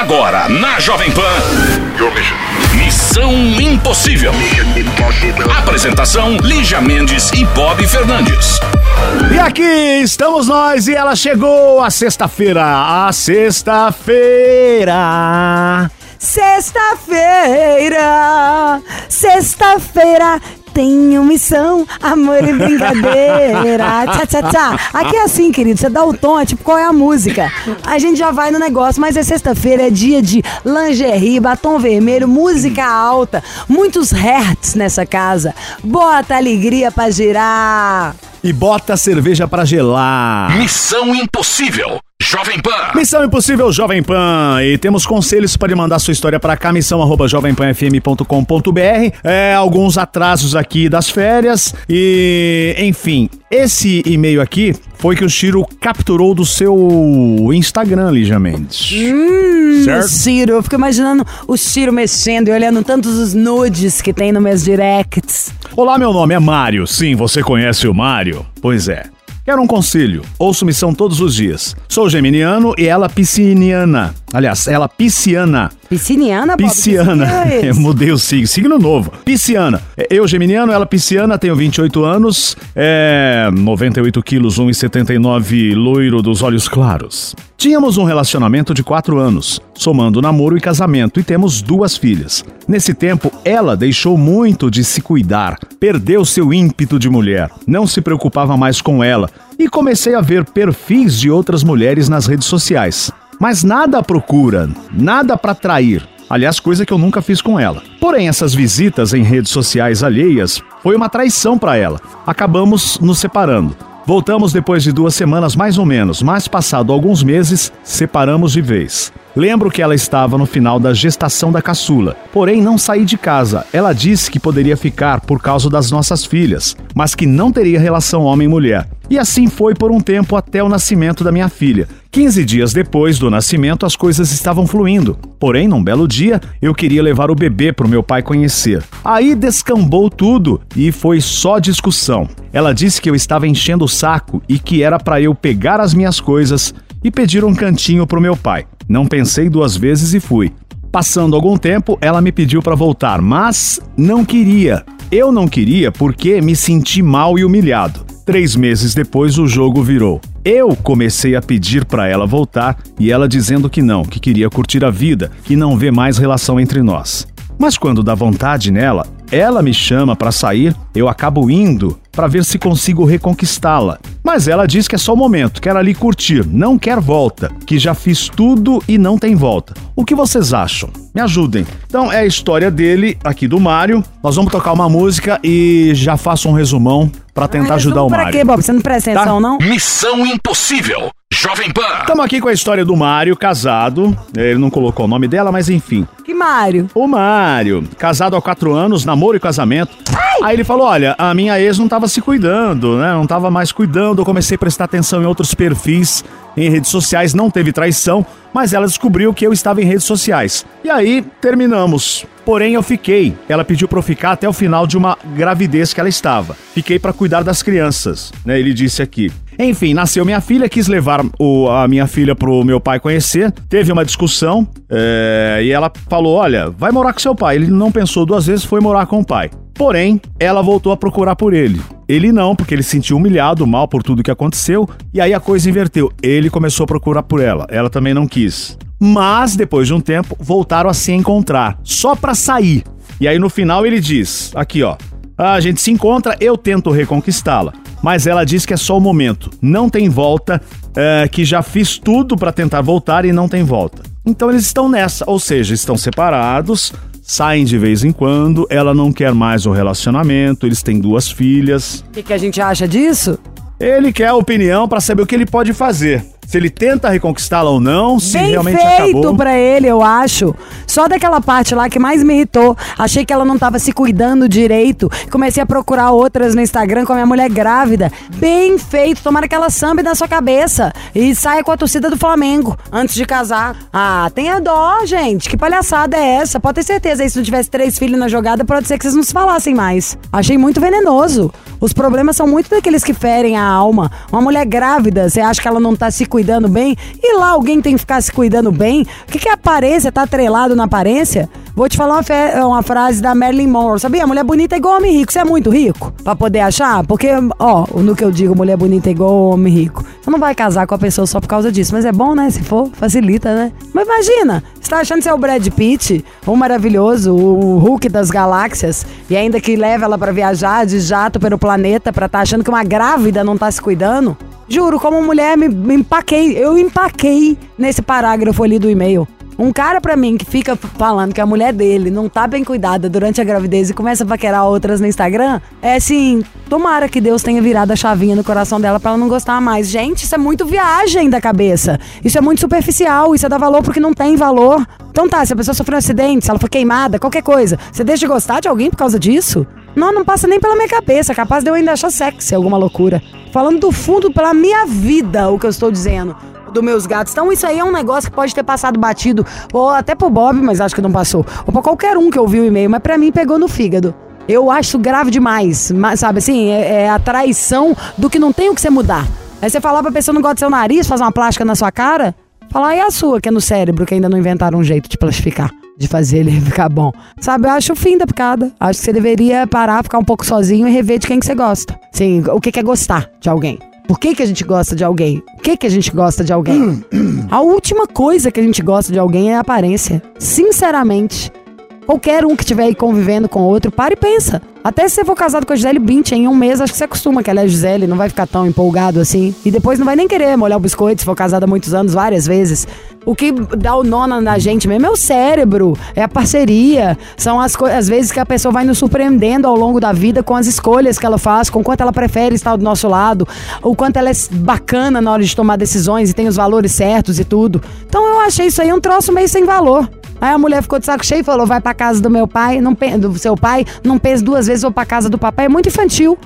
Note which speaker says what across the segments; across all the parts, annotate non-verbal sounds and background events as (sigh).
Speaker 1: Agora, na Jovem Pan. Missão Impossível. Apresentação: Lígia Mendes e Bob Fernandes.
Speaker 2: E aqui estamos nós e ela chegou a sexta-feira. A sexta-feira.
Speaker 3: Sexta-feira, sexta-feira, tenho missão, amor e brincadeira. (laughs) Tchá, tchá, tchá. Aqui é assim, querido, você dá o tom, é tipo qual é a música. A gente já vai no negócio, mas é sexta-feira, é dia de lingerie, batom vermelho, música alta, muitos hertz nessa casa. Bota alegria pra girar.
Speaker 2: E bota a cerveja pra gelar.
Speaker 1: Missão Impossível. Jovem Pan.
Speaker 2: Missão Impossível Jovem Pan. E temos conselhos para mandar sua história para cá, missão arroba jovempanfm.com.br. É, alguns atrasos aqui das férias. E, enfim, esse e-mail aqui foi que o Chiro capturou do seu Instagram, Lígia Mendes.
Speaker 3: Hum, Ciro, eu fico imaginando o Ciro mexendo e olhando tantos os nudes que tem no meus directs.
Speaker 2: Olá, meu nome é Mário. Sim, você conhece o Mário? Pois é. Quero um conselho. Ouço missão todos os dias. Sou geminiano e ela pisciniana. Aliás, ela pisciana.
Speaker 3: Pisciniana, Bob?
Speaker 2: Pisciana.
Speaker 3: É (laughs)
Speaker 2: mudei o signo. Signo novo. Pisciana. Eu, geminiano, ela pisciana, tenho 28 anos, é 98 quilos, 1,79, loiro dos olhos claros. Tínhamos um relacionamento de 4 anos, somando namoro e casamento, e temos duas filhas. Nesse tempo, ela deixou muito de se cuidar, perdeu seu ímpeto de mulher, não se preocupava mais com ela, e comecei a ver perfis de outras mulheres nas redes sociais. Mas nada à procura, nada para trair. Aliás, coisa que eu nunca fiz com ela. Porém, essas visitas em redes sociais alheias foi uma traição para ela. Acabamos nos separando. Voltamos depois de duas semanas mais ou menos, mas passado alguns meses, separamos de vez. Lembro que ela estava no final da gestação da caçula, porém não saí de casa. Ela disse que poderia ficar por causa das nossas filhas, mas que não teria relação homem-mulher. E assim foi por um tempo até o nascimento da minha filha. 15 dias depois do nascimento, as coisas estavam fluindo. Porém, num belo dia, eu queria levar o bebê para o meu pai conhecer. Aí descambou tudo e foi só discussão. Ela disse que eu estava enchendo o saco e que era para eu pegar as minhas coisas e pedir um cantinho pro meu pai. Não pensei duas vezes e fui. Passando algum tempo, ela me pediu para voltar, mas não queria. Eu não queria porque me senti mal e humilhado. Três meses depois, o jogo virou. Eu comecei a pedir para ela voltar e ela dizendo que não, que queria curtir a vida, que não vê mais relação entre nós. Mas quando dá vontade nela, ela me chama para sair, eu acabo indo para ver se consigo reconquistá-la. Mas ela diz que é só o momento, quer ali curtir, não quer volta, que já fiz tudo e não tem volta. O que vocês acham? Me ajudem. Então é a história dele, aqui do Mário. Nós vamos tocar uma música e já faço um resumão para tentar
Speaker 3: Ah,
Speaker 2: ajudar o
Speaker 3: pra
Speaker 2: Mário.
Speaker 3: quê, Bob? Você não presta
Speaker 2: Tá.
Speaker 3: atenção, não?
Speaker 1: Missão Impossível. Jovem Pan.
Speaker 2: Estamos aqui com a história do Mário, casado. Ele não colocou o nome dela, mas enfim.
Speaker 3: Que Mário?
Speaker 2: O Mário, casado há quatro anos, namoro e casamento. Aí ele falou: olha, a minha ex não tava se cuidando, né? Não tava mais cuidando. Eu comecei a prestar atenção em outros perfis em redes sociais, não teve traição, mas ela descobriu que eu estava em redes sociais. E aí terminamos. Porém, eu fiquei. Ela pediu pra eu ficar até o final de uma gravidez que ela estava. Fiquei pra cuidar das crianças, né? Ele disse aqui. Enfim, nasceu minha filha, quis levar o- a minha filha pro meu pai conhecer. Teve uma discussão é, e ela falou: Olha, vai morar com seu pai. Ele não pensou duas vezes, foi morar com o pai. Porém, ela voltou a procurar por ele. Ele não, porque ele se sentiu humilhado, mal por tudo que aconteceu. E aí a coisa inverteu. Ele começou a procurar por ela. Ela também não quis. Mas, depois de um tempo, voltaram a se encontrar. Só pra sair. E aí no final ele diz: Aqui ó. A gente se encontra, eu tento reconquistá-la. Mas ela diz que é só o momento. Não tem volta, é, que já fiz tudo pra tentar voltar e não tem volta. Então eles estão nessa, ou seja, estão separados, saem de vez em quando, ela não quer mais o relacionamento, eles têm duas filhas.
Speaker 3: O que, que a gente acha disso?
Speaker 2: Ele quer a opinião pra saber o que ele pode fazer. Se ele tenta reconquistá-la ou não, se
Speaker 3: Bem
Speaker 2: realmente
Speaker 3: feito
Speaker 2: acabou.
Speaker 3: pra ele, eu acho. Só daquela parte lá que mais me irritou. Achei que ela não tava se cuidando direito. Comecei a procurar outras no Instagram com a minha mulher grávida. Bem feito. Tomara que ela sambe na sua cabeça e saia com a torcida do Flamengo antes de casar. Ah, tenha dó, gente. Que palhaçada é essa? Pode ter certeza. Aí, se não tivesse três filhos na jogada, pode ser que vocês não se falassem mais. Achei muito venenoso. Os problemas são muito daqueles que ferem a alma. Uma mulher grávida, você acha que ela não tá se cuidando? Cuidando bem. E lá alguém tem que ficar se cuidando bem. O que, que é aparência? Tá atrelado na aparência? Vou te falar uma, uma frase da Marilyn Monroe. Sabia? Mulher bonita é igual homem rico. Você é muito rico pra poder achar? Porque, ó, no que eu digo, mulher bonita é igual homem rico. Você não vai casar com a pessoa só por causa disso. Mas é bom, né? Se for, facilita, né? Mas imagina, você tá achando que você é o Brad Pitt, o maravilhoso, o Hulk das galáxias, e ainda que leva ela pra viajar de jato pelo planeta pra tá achando que uma grávida não tá se cuidando? Juro, como mulher, me, me empaquei. Eu empaquei nesse parágrafo ali do e-mail. Um cara pra mim que fica falando que a mulher dele não tá bem cuidada durante a gravidez e começa a paquerar outras no Instagram, é assim, tomara que Deus tenha virado a chavinha no coração dela pra ela não gostar mais. Gente, isso é muito viagem da cabeça. Isso é muito superficial, isso é dar valor porque não tem valor. Então tá, se a pessoa sofreu um acidente, se ela foi queimada, qualquer coisa, você deixa de gostar de alguém por causa disso? Não, não passa nem pela minha cabeça, capaz de eu ainda achar sexy alguma loucura. Falando do fundo pela minha vida, o que eu estou dizendo dos meus gatos. Então isso aí é um negócio que pode ter passado batido, ou até pro Bob, mas acho que não passou. Ou pra qualquer um que ouviu o e-mail, mas pra mim pegou no fígado. Eu acho grave demais, mas, sabe assim, é, é a traição do que não tem o que você mudar. Aí você falar pra pessoa não gosta do seu nariz, fazer uma plástica na sua cara, falar e a sua, que é no cérebro, que ainda não inventaram um jeito de plastificar. De fazer ele (laughs) ficar bom. Sabe, eu acho o fim da picada. Acho que você deveria parar, ficar um pouco sozinho e rever de quem que você gosta. Sim, o que que é gostar de alguém. Por que, que a gente gosta de alguém? O que, que a gente gosta de alguém? a última coisa que a gente gosta de alguém é a aparência. Sinceramente. Qualquer um que estiver aí convivendo com outro, para e pensa. Até se você for casado com a Gisele Bündchen, em um mês, acho que você acostuma que ela é Gisele, não vai ficar tão empolgado assim. E depois não vai nem querer molhar o biscoito se for casado há muitos anos, várias vezes. O que dá o nó na gente mesmo é o cérebro, é a parceria. São as, as vezes que a pessoa vai nos surpreendendo ao longo da vida com as escolhas que ela faz, com quanto ela prefere estar do nosso lado, o quanto ela é bacana na hora de tomar decisões e tem os valores certos e tudo. Então eu achei isso aí um troço meio sem valor. Aí a mulher ficou de saco cheio e falou: vai pra casa do meu pai, não seu pai, não pense duas vezes, vou pra casa do papai. É muito infantil.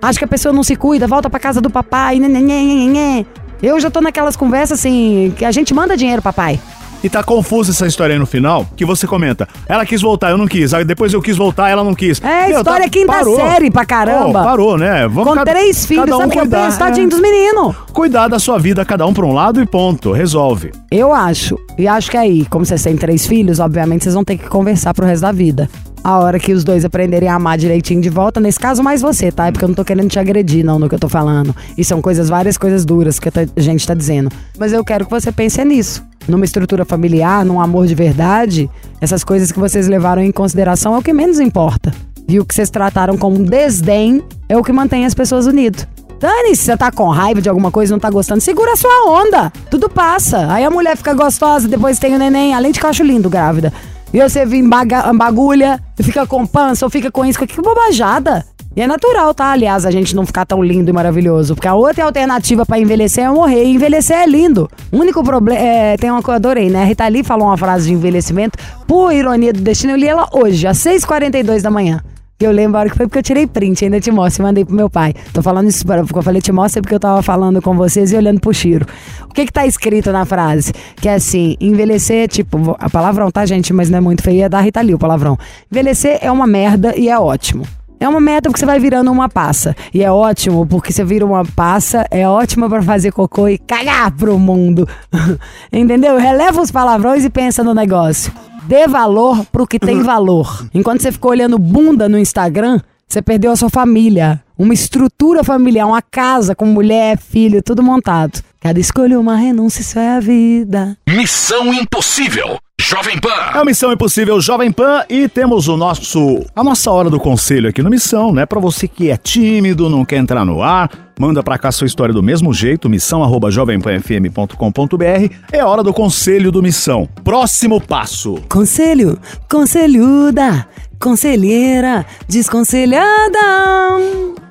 Speaker 3: Acho que a pessoa não se cuida, volta pra casa do papai. Nhê, nhê, nhê, nhê. Eu já tô naquelas conversas assim, que a gente manda dinheiro, papai.
Speaker 2: E tá confusa essa história aí no final, que você comenta. Ela quis voltar, eu não quis. Aí depois eu quis voltar, ela não quis.
Speaker 3: É,
Speaker 2: Meu,
Speaker 3: história quinta
Speaker 2: parou.
Speaker 3: série pra caramba.
Speaker 2: Pô, parou, né? Vamos
Speaker 3: Com três filhos,
Speaker 2: um
Speaker 3: sabe que eu
Speaker 2: cuidar,
Speaker 3: penso? Tadinho
Speaker 2: é.
Speaker 3: dos meninos.
Speaker 2: Cuidar da sua vida, cada um pra um lado e ponto. Resolve.
Speaker 3: Eu acho. E acho que aí, como vocês têm três filhos, obviamente vocês vão ter que conversar pro resto da vida. A hora que os dois aprenderem a amar direitinho de volta, nesse caso mais você, tá? É porque eu não tô querendo te agredir, não, no que eu tô falando. E são coisas, várias coisas duras que a gente tá dizendo. Mas eu quero que você pense nisso. Numa estrutura familiar, num amor de verdade, essas coisas que vocês levaram em consideração é o que menos importa. E o que vocês trataram como um desdém é o que mantém as pessoas unidas. Dani, se você tá com raiva de alguma coisa não tá gostando, segura a sua onda. Tudo passa. Aí a mulher fica gostosa, depois tem o neném, além de que eu acho lindo grávida. E você vem baga- bagulha, fica com pança, ou fica com isso, que bobajada. E é natural, tá? Aliás, a gente não ficar tão lindo e maravilhoso. Porque a outra alternativa pra envelhecer é morrer. E envelhecer é lindo. O único problema. É, tem uma coisa, eu adorei, né? A Rita Lee falou uma frase de envelhecimento. Por ironia do destino, eu li ela hoje, às 6h42 da manhã. Que eu lembro a hora que foi porque eu tirei print, ainda te mostro e mandei pro meu pai. Tô falando isso, para- porque eu falei te mostra porque eu tava falando com vocês e olhando pro Chiro. O que que tá escrito na frase? Que é assim, envelhecer, tipo, a palavrão, tá, gente? Mas não é muito feio, é da Rita Lee o palavrão. Envelhecer é uma merda e é ótimo. É uma merda porque você vai virando uma passa. E é ótimo porque você vira uma passa, é ótimo pra fazer cocô e cagar pro mundo. (laughs) Entendeu? Releva os palavrões e pensa no negócio. Dê valor pro que tem (laughs) valor. Enquanto você ficou olhando bunda no Instagram, você perdeu a sua família. Uma estrutura familiar, uma casa com mulher, filho, tudo montado. Cada escolha uma renúncia, isso é a vida.
Speaker 1: Missão Impossível. Jovem
Speaker 2: É
Speaker 1: Pan.
Speaker 2: a Missão Impossível Jovem Pan e temos o nosso a nossa hora do conselho aqui no Missão, né? Pra você que é tímido, não quer entrar no ar, manda pra cá sua história do mesmo jeito, missão@jovempanfm.com.br. É a hora do conselho do Missão. Próximo passo.
Speaker 3: Conselho, conselhuda, conselheira, desconselhada.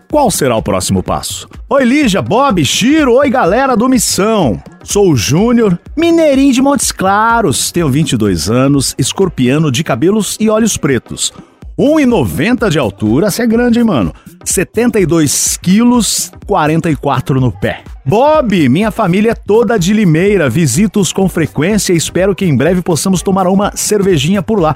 Speaker 2: Qual será o próximo passo? Oi, Lígia, Bob, Chiro, oi, galera do Missão. Sou o Júnior, mineirinho de Montes Claros, tenho 22 anos, escorpiano de cabelos e olhos pretos. 1,90 de altura, você é grande, hein, mano? 72 quilos, 44 no pé. Bob, minha família é toda de Limeira, visito-os com frequência e espero que em breve possamos tomar uma cervejinha por lá.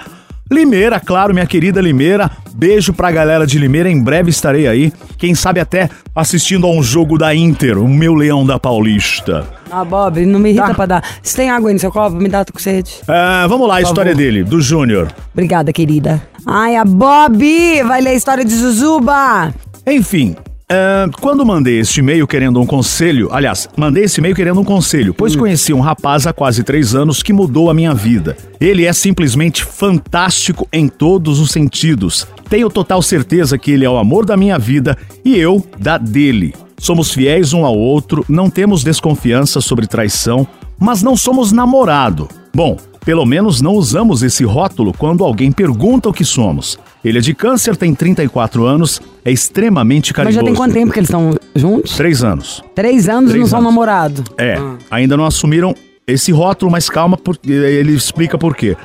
Speaker 2: Limeira, claro, minha querida Limeira. Beijo pra galera de Limeira. Em breve estarei aí. Quem sabe até assistindo a um jogo da Inter, o meu leão da Paulista.
Speaker 3: Ah, Bob, não me irrita
Speaker 2: Tá.
Speaker 3: pra dar. Se tem água aí no seu copo, me dá, tô com sede.
Speaker 2: Ah, vamos lá, a história
Speaker 3: favor.
Speaker 2: dele, do Júnior.
Speaker 3: Obrigada, querida. Ai, a Bob vai ler a história de Zuzuba.
Speaker 2: Enfim, é, quando mandei este e-mail querendo um conselho, aliás, mandei esse e-mail querendo um conselho, pois conheci um rapaz há quase três anos que mudou a minha vida. Ele é simplesmente fantástico em todos os sentidos. Tenho total certeza que ele é o amor da minha vida e eu da dele. Somos fiéis um ao outro, não temos desconfiança sobre traição, mas não somos namorado. Bom, pelo menos não usamos esse rótulo quando alguém pergunta o que somos. Ele é de câncer, tem 34 anos, é extremamente
Speaker 3: Mas
Speaker 2: carinhoso.
Speaker 3: já tem quanto tempo que eles estão juntos?
Speaker 2: Três anos.
Speaker 3: Três anos e
Speaker 2: Três
Speaker 3: não são
Speaker 2: anos.
Speaker 3: namorados.
Speaker 2: É, ainda não assumiram esse rótulo, mas calma, porque ele explica por quê.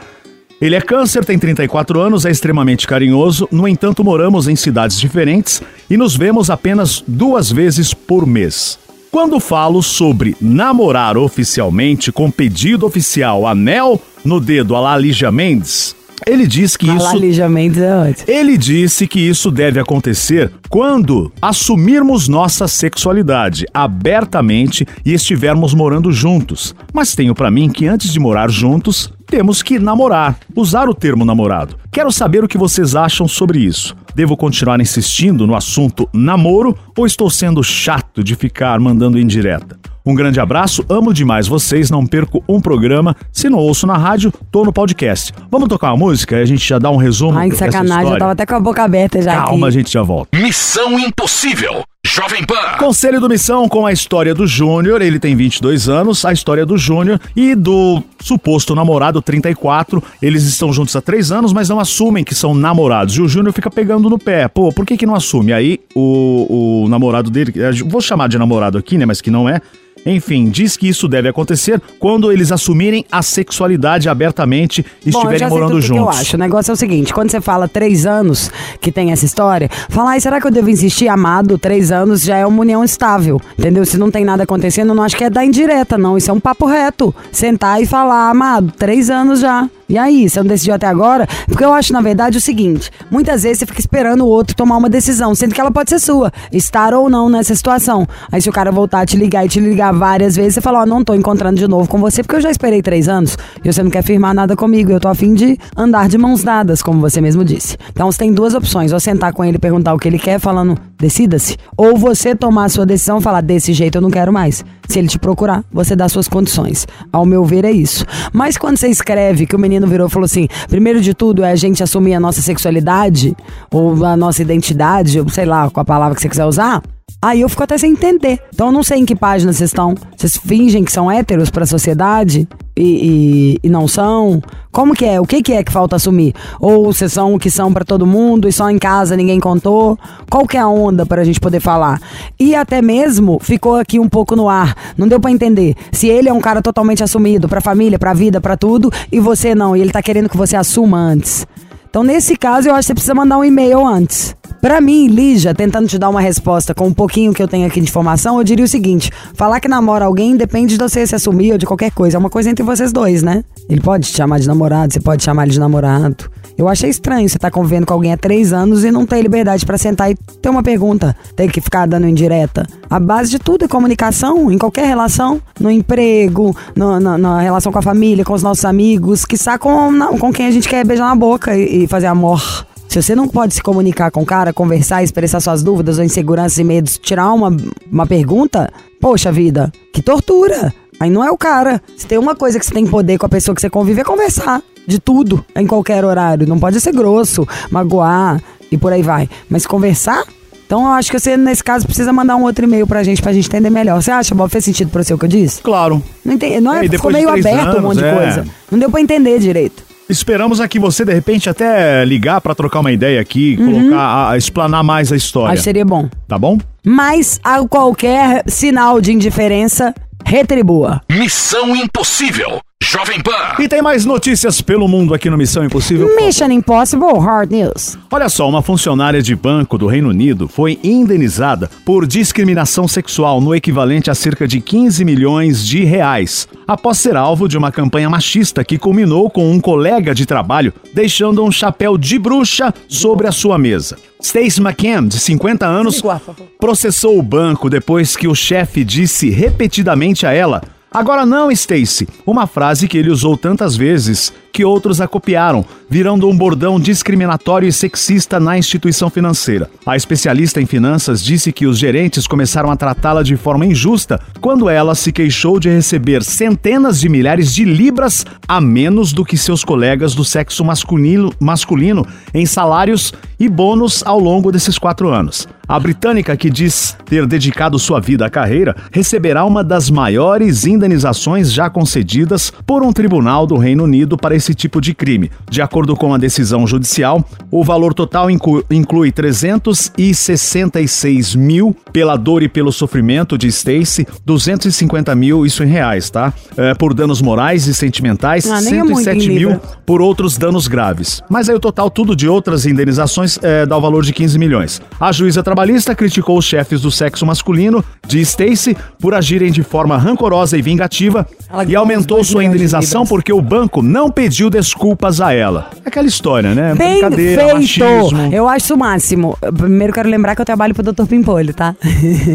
Speaker 2: Ele é câncer, tem 34 anos, é extremamente carinhoso, no entanto, moramos em cidades diferentes e nos vemos apenas duas vezes por mês. Quando falo sobre namorar oficialmente com pedido oficial anel no dedo a la Lígia Mendes, ele diz que
Speaker 3: A
Speaker 2: isso
Speaker 3: Mendes é ótimo.
Speaker 2: ele disse que isso deve acontecer quando assumirmos nossa sexualidade abertamente e estivermos morando juntos. Mas tenho pra mim que antes de morar juntos, temos que namorar, usar o termo namorado. Quero saber o que vocês acham sobre isso. Devo continuar insistindo no assunto namoro ou estou sendo chato de ficar mandando indireta? Um grande abraço, amo demais vocês, não perco um programa. Se não ouço na rádio, tô no podcast. Vamos tocar uma música e a gente já dá um resumo
Speaker 3: Ai, que
Speaker 2: dessa
Speaker 3: sacanagem. Eu tava até com a boca aberta já
Speaker 2: Calma, a
Speaker 3: aqui.
Speaker 2: gente já volta.
Speaker 1: Missão Impossível. Jovem Pan.
Speaker 2: Conselho do Missão com a história do Júnior, ele tem 22 anos, a história do Júnior e do suposto namorado, 34. Eles estão juntos há 3 anos, mas não assumem que são namorados. E o Júnior fica pegando no pé. Pô, por que que não assume? Aí o, o namorado dele, eu vou chamar de namorado aqui, né, mas que não é, enfim, diz que isso deve acontecer quando eles assumirem a sexualidade abertamente e
Speaker 3: Bom,
Speaker 2: estiverem morando
Speaker 3: tudo o que
Speaker 2: juntos.
Speaker 3: eu acho. O negócio é o seguinte: quando você fala três anos que tem essa história, fala, ai, será que eu devo insistir? Amado, três anos já é uma união estável. Entendeu? Se não tem nada acontecendo, não acho que é dar indireta, não. Isso é um papo reto. Sentar e falar, amado, três anos já. E aí, você não decidiu até agora? Porque eu acho, na verdade, o seguinte: muitas vezes você fica esperando o outro tomar uma decisão, sendo que ela pode ser sua, estar ou não nessa situação. Aí, se o cara voltar a te ligar e te ligar várias vezes, você fala: Ó, não tô encontrando de novo com você, porque eu já esperei três anos e você não quer firmar nada comigo. Eu tô afim de andar de mãos dadas, como você mesmo disse. Então, você tem duas opções: ou sentar com ele e perguntar o que ele quer, falando, decida-se, ou você tomar a sua decisão e falar, desse jeito eu não quero mais. Se ele te procurar, você dá suas condições. Ao meu ver, é isso. Mas quando você escreve que o menino virou e falou assim: primeiro de tudo é a gente assumir a nossa sexualidade, ou a nossa identidade, ou sei lá, com a palavra que você quiser usar. Aí eu fico até sem entender. Então eu não sei em que página vocês estão. Vocês fingem que são héteros pra sociedade e, e- e não são? Como que é? O que, que é que falta assumir? Ou vocês são o que são pra todo mundo e só em casa ninguém contou? Qual que é a onda pra gente poder falar? E até mesmo ficou aqui um pouco no ar. Não deu pra entender. Se ele é um cara totalmente assumido pra família, pra vida, pra tudo, e você não, e ele tá querendo que você assuma antes. Então, nesse caso, eu acho que você precisa mandar um e-mail antes. Pra mim, Lígia, tentando te dar uma resposta com um pouquinho que eu tenho aqui de informação, eu diria o seguinte: falar que namora alguém depende de você se assumir ou de qualquer coisa. É uma coisa entre vocês dois, né? Ele pode te chamar de namorado, você pode chamar ele de namorado. Eu achei estranho você tá convivendo com alguém há três anos e não ter liberdade pra sentar e ter uma pergunta. Ter que ficar dando indireta. A base de tudo é comunicação, em qualquer relação. No emprego, no- na- na relação com a família, com os nossos amigos, que com, com quem a gente quer beijar na boca e, e fazer amor. Se você não pode se comunicar com o cara, conversar, expressar suas dúvidas ou inseguranças e medos, tirar uma, uma pergunta, poxa vida, que tortura. Aí não é o cara. Se tem uma coisa que você tem poder com a pessoa que você convive é conversar. De tudo, em qualquer horário. Não pode ser grosso, magoar e por aí vai. Mas conversar? Então eu acho que você, nesse caso, precisa mandar um outro e-mail pra gente, pra gente entender melhor. Você acha, Bob, fez sentido pra você o que eu disse?
Speaker 2: Claro.
Speaker 3: Não, entendi, não é, ficou meio aberto um monte de
Speaker 2: anos, é.
Speaker 3: coisa. Não deu pra entender direito.
Speaker 2: Esperamos aqui você, de repente, até ligar pra trocar uma ideia aqui, colocar, a, explanar mais a história.
Speaker 3: Acho seria bom.
Speaker 2: Tá bom?
Speaker 3: Mas a qualquer sinal de indiferença, retribua.
Speaker 1: Missão Impossível. Jovem Pan.
Speaker 2: E tem mais notícias pelo mundo aqui no Missão Impossível.
Speaker 3: Mission Impossible Hard News.
Speaker 2: Olha só, uma funcionária de banco do Reino Unido foi indenizada por discriminação sexual no equivalente a cerca de 15 milhões de reais, após ser alvo de uma campanha machista que culminou com um colega de trabalho deixando um chapéu de bruxa sobre a sua mesa. Stacey McCann, de 50 anos, processou o banco depois que o chefe disse repetidamente a ela Agora não, Stacy. Uma frase que ele usou tantas vezes que outros a copiaram, virando um bordão discriminatório e sexista na instituição financeira. A especialista em finanças disse que os gerentes começaram a tratá-la de forma injusta quando ela se queixou de receber centenas de milhares de libras a menos do que seus colegas do sexo masculino, masculino em salários e bônus ao longo desses quatro anos. A britânica, que diz ter dedicado sua vida à carreira, receberá uma das maiores indenizações já concedidas por um tribunal do Reino Unido para esse tipo de crime. De acordo com a decisão judicial, o valor total inclui 366 mil pela dor e pelo sofrimento de Stacy, 250 mil, isso em reais, tá? É, por danos morais e sentimentais,
Speaker 3: Ah, nem é muito
Speaker 2: 107
Speaker 3: em
Speaker 2: mil por outros danos graves. Mas aí o total tudo de outras indenizações é, dá o valor de 15 milhões. A juíza trabalhista criticou os chefes do sexo masculino de Stacy por agirem de forma rancorosa e vingativa
Speaker 3: Ela
Speaker 2: e aumentou sua indenização porque o banco não pediu desculpas a ela. Aquela história, né?
Speaker 3: Bem
Speaker 2: Brincadeira,
Speaker 3: feito!
Speaker 2: machismo.
Speaker 3: Eu acho o máximo. Primeiro quero lembrar que eu trabalho pro Dr. Pimpolho, tá?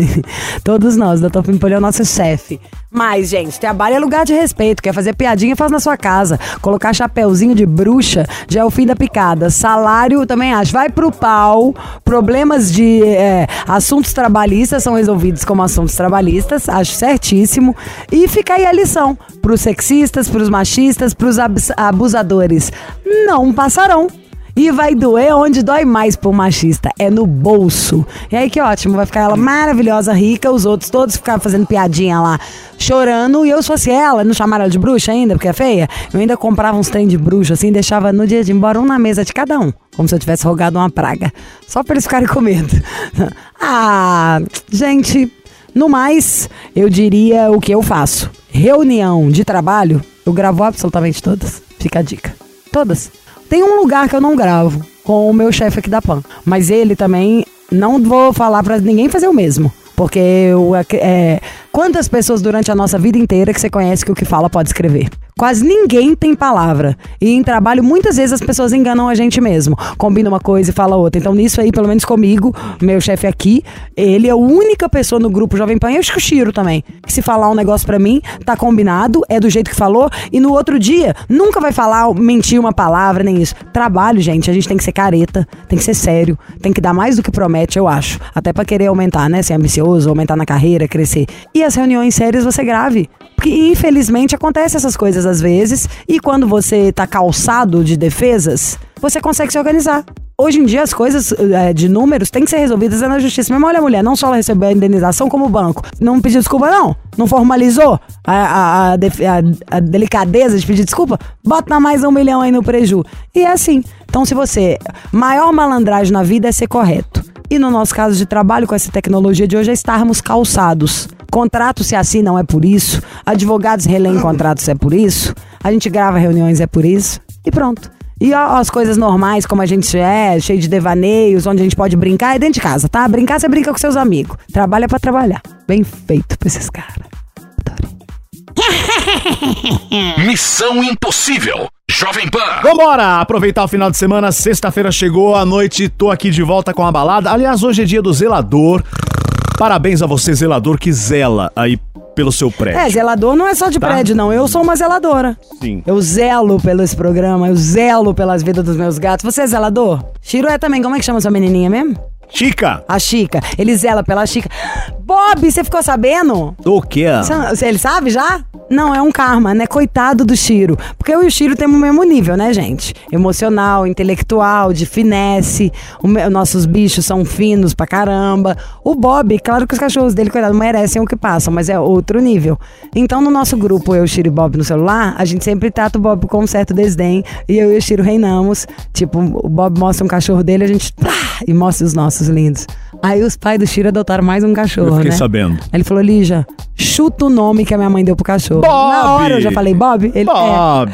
Speaker 3: (laughs) Todos nós, Dr. Pimpolho é o nosso chefe. Mas, gente, trabalho é lugar de respeito. Quer fazer piadinha, faz na sua casa. Colocar chapéuzinho de bruxa já é o fim da picada. Salário, também acho. Vai pro pau. Problemas de é, assuntos trabalhistas são resolvidos como assuntos trabalhistas. Acho certíssimo. E fica aí a lição. Pros sexistas, pros machistas, pros abusadores. Não passarão. E vai doer onde dói mais pro machista, é no bolso. E aí que ótimo, vai ficar ela maravilhosa, rica, os outros todos ficaram fazendo piadinha lá, chorando. E eu, se fosse ela, não chamaram ela de bruxa ainda, porque é feia, eu ainda comprava uns trem de bruxa, assim, deixava no dia de ir embora um na mesa de cada um. Como se eu tivesse rogado uma praga. Só pra eles ficarem com medo. (laughs) ah, gente, no mais, eu diria o que eu faço. Reunião de trabalho, eu gravo absolutamente todas. Fica a dica. Todas. Tem um lugar que eu não gravo com o meu chefe aqui da PAN. Mas ele também, não vou falar pra ninguém fazer o mesmo. Porque eu, é, quantas pessoas durante a nossa vida inteira que você conhece que o que fala pode escrever? Quase ninguém tem palavra. E em trabalho, muitas vezes as pessoas enganam a gente mesmo. Combina uma coisa e fala outra. Então, nisso aí, pelo menos comigo, meu chefe aqui, ele é a única pessoa no grupo Jovem Pan, eu acho que o Chiro também. Que se falar um negócio pra mim, tá combinado, é do jeito que falou, e no outro dia, nunca vai falar, mentir uma palavra, nem isso. Trabalho, gente, a gente tem que ser careta, tem que ser sério, tem que dar mais do que promete, eu acho. Até pra querer aumentar, né? Ser ambicioso, aumentar na carreira, crescer. E as reuniões sérias você grave. Porque infelizmente acontece essas coisas às vezes, e quando você tá calçado de defesas, você consegue se organizar. Hoje em dia as coisas eh, de números têm que ser resolvidas na justiça. Mesmo olha a mulher, não só ela recebeu a indenização, como o banco. Não pediu desculpa, não. Não formalizou a, a- a- a delicadeza de pedir desculpa. Bota mais um milhão aí no preju. E é assim. Então, se você. Maior malandragem na vida é ser correto. E no nosso caso de trabalho com essa tecnologia de hoje é estarmos calçados. Contratos se assinam é por isso. Advogados releem contratos é por isso. A gente grava reuniões é por isso. E pronto. E ó, as coisas normais, como a gente é, cheio de devaneios, onde a gente pode brincar, é dentro de casa, tá? Brincar, você brinca com seus amigos. Trabalha pra trabalhar. Bem feito pra esses caras. (laughs)
Speaker 1: Missão Impossível. Jovem Pan.
Speaker 2: Vambora! Aproveitar o final de semana, sexta-feira chegou, a noite, tô aqui de volta com a balada. Aliás, hoje é dia do zelador. Parabéns a você, zelador, que zela aí pelo seu prédio.
Speaker 3: É, zelador não é só de
Speaker 2: Tá.
Speaker 3: prédio, não. Eu sou uma zeladora.
Speaker 2: Sim.
Speaker 3: Eu zelo pelo esse programa, eu zelo pelas vidas dos meus gatos. Você é zelador? Chiro é também. Como é que chama sua menininha mesmo?
Speaker 2: Chica!
Speaker 3: A Chica. Ele zela pela Chica. Bob, você ficou sabendo?
Speaker 2: O quê?
Speaker 3: Você- Ele sabe já? Não, é um karma, né? Coitado do Chiro. Porque eu e o Chiro temos o mesmo nível, né, gente? Emocional, intelectual, de finesse. Nossos bichos são finos pra caramba. O Bob, claro que os cachorros dele, coitado, merecem o que passam, mas é outro nível. Então, no nosso grupo, eu, Chiro e Bob no celular, a gente sempre trata o Bob com um certo desdém. E eu e o Chiro reinamos. Tipo, o Bob mostra um cachorro dele, a gente. Plá, e mostra os nossos lindos. Aí os pais do Chiro adotaram mais um cachorro.
Speaker 2: Fiquei
Speaker 3: né?
Speaker 2: sabendo.
Speaker 3: Aí ele falou, Lígia, chuta o nome que a minha mãe deu pro cachorro.
Speaker 2: Bob!
Speaker 3: Na hora eu já falei, Bob? Ele, é.
Speaker 2: Bob!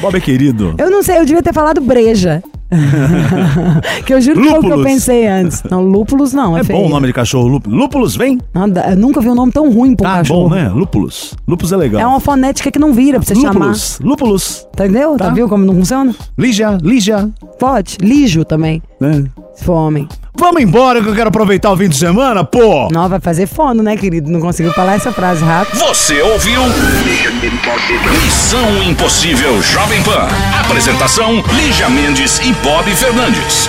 Speaker 2: Bob é querido.
Speaker 3: Eu não sei, eu devia ter falado breja. (laughs) que eu juro que foi o que eu
Speaker 2: Lúpulos.
Speaker 3: pensei antes. Não, lúpulos não, é,
Speaker 2: É bom o nome de cachorro. Lúp- Lúpulos, vem?
Speaker 3: Nada, eu nunca vi um nome tão ruim pra um
Speaker 2: Tá
Speaker 3: cachorro.
Speaker 2: bom, né? Lúpulos. Lúpulos é legal.
Speaker 3: É uma fonética que não vira pra você chamar.
Speaker 2: Lúpulos. Lúpulos.
Speaker 3: Entendeu? Tá.
Speaker 2: Tá.
Speaker 3: viu como não funciona?
Speaker 2: Lígia, Lígia.
Speaker 3: Pode. Lijo também,
Speaker 2: Né?
Speaker 3: se for homem.
Speaker 2: Vamos embora que eu quero aproveitar o fim de semana, pô!
Speaker 3: Não, vai fazer fono, né, querido? Não conseguiu falar essa frase rápido.
Speaker 1: Você ouviu? Missão Impossível Jovem Pan. Apresentação: Lígia Mendes e Bob Fernandes.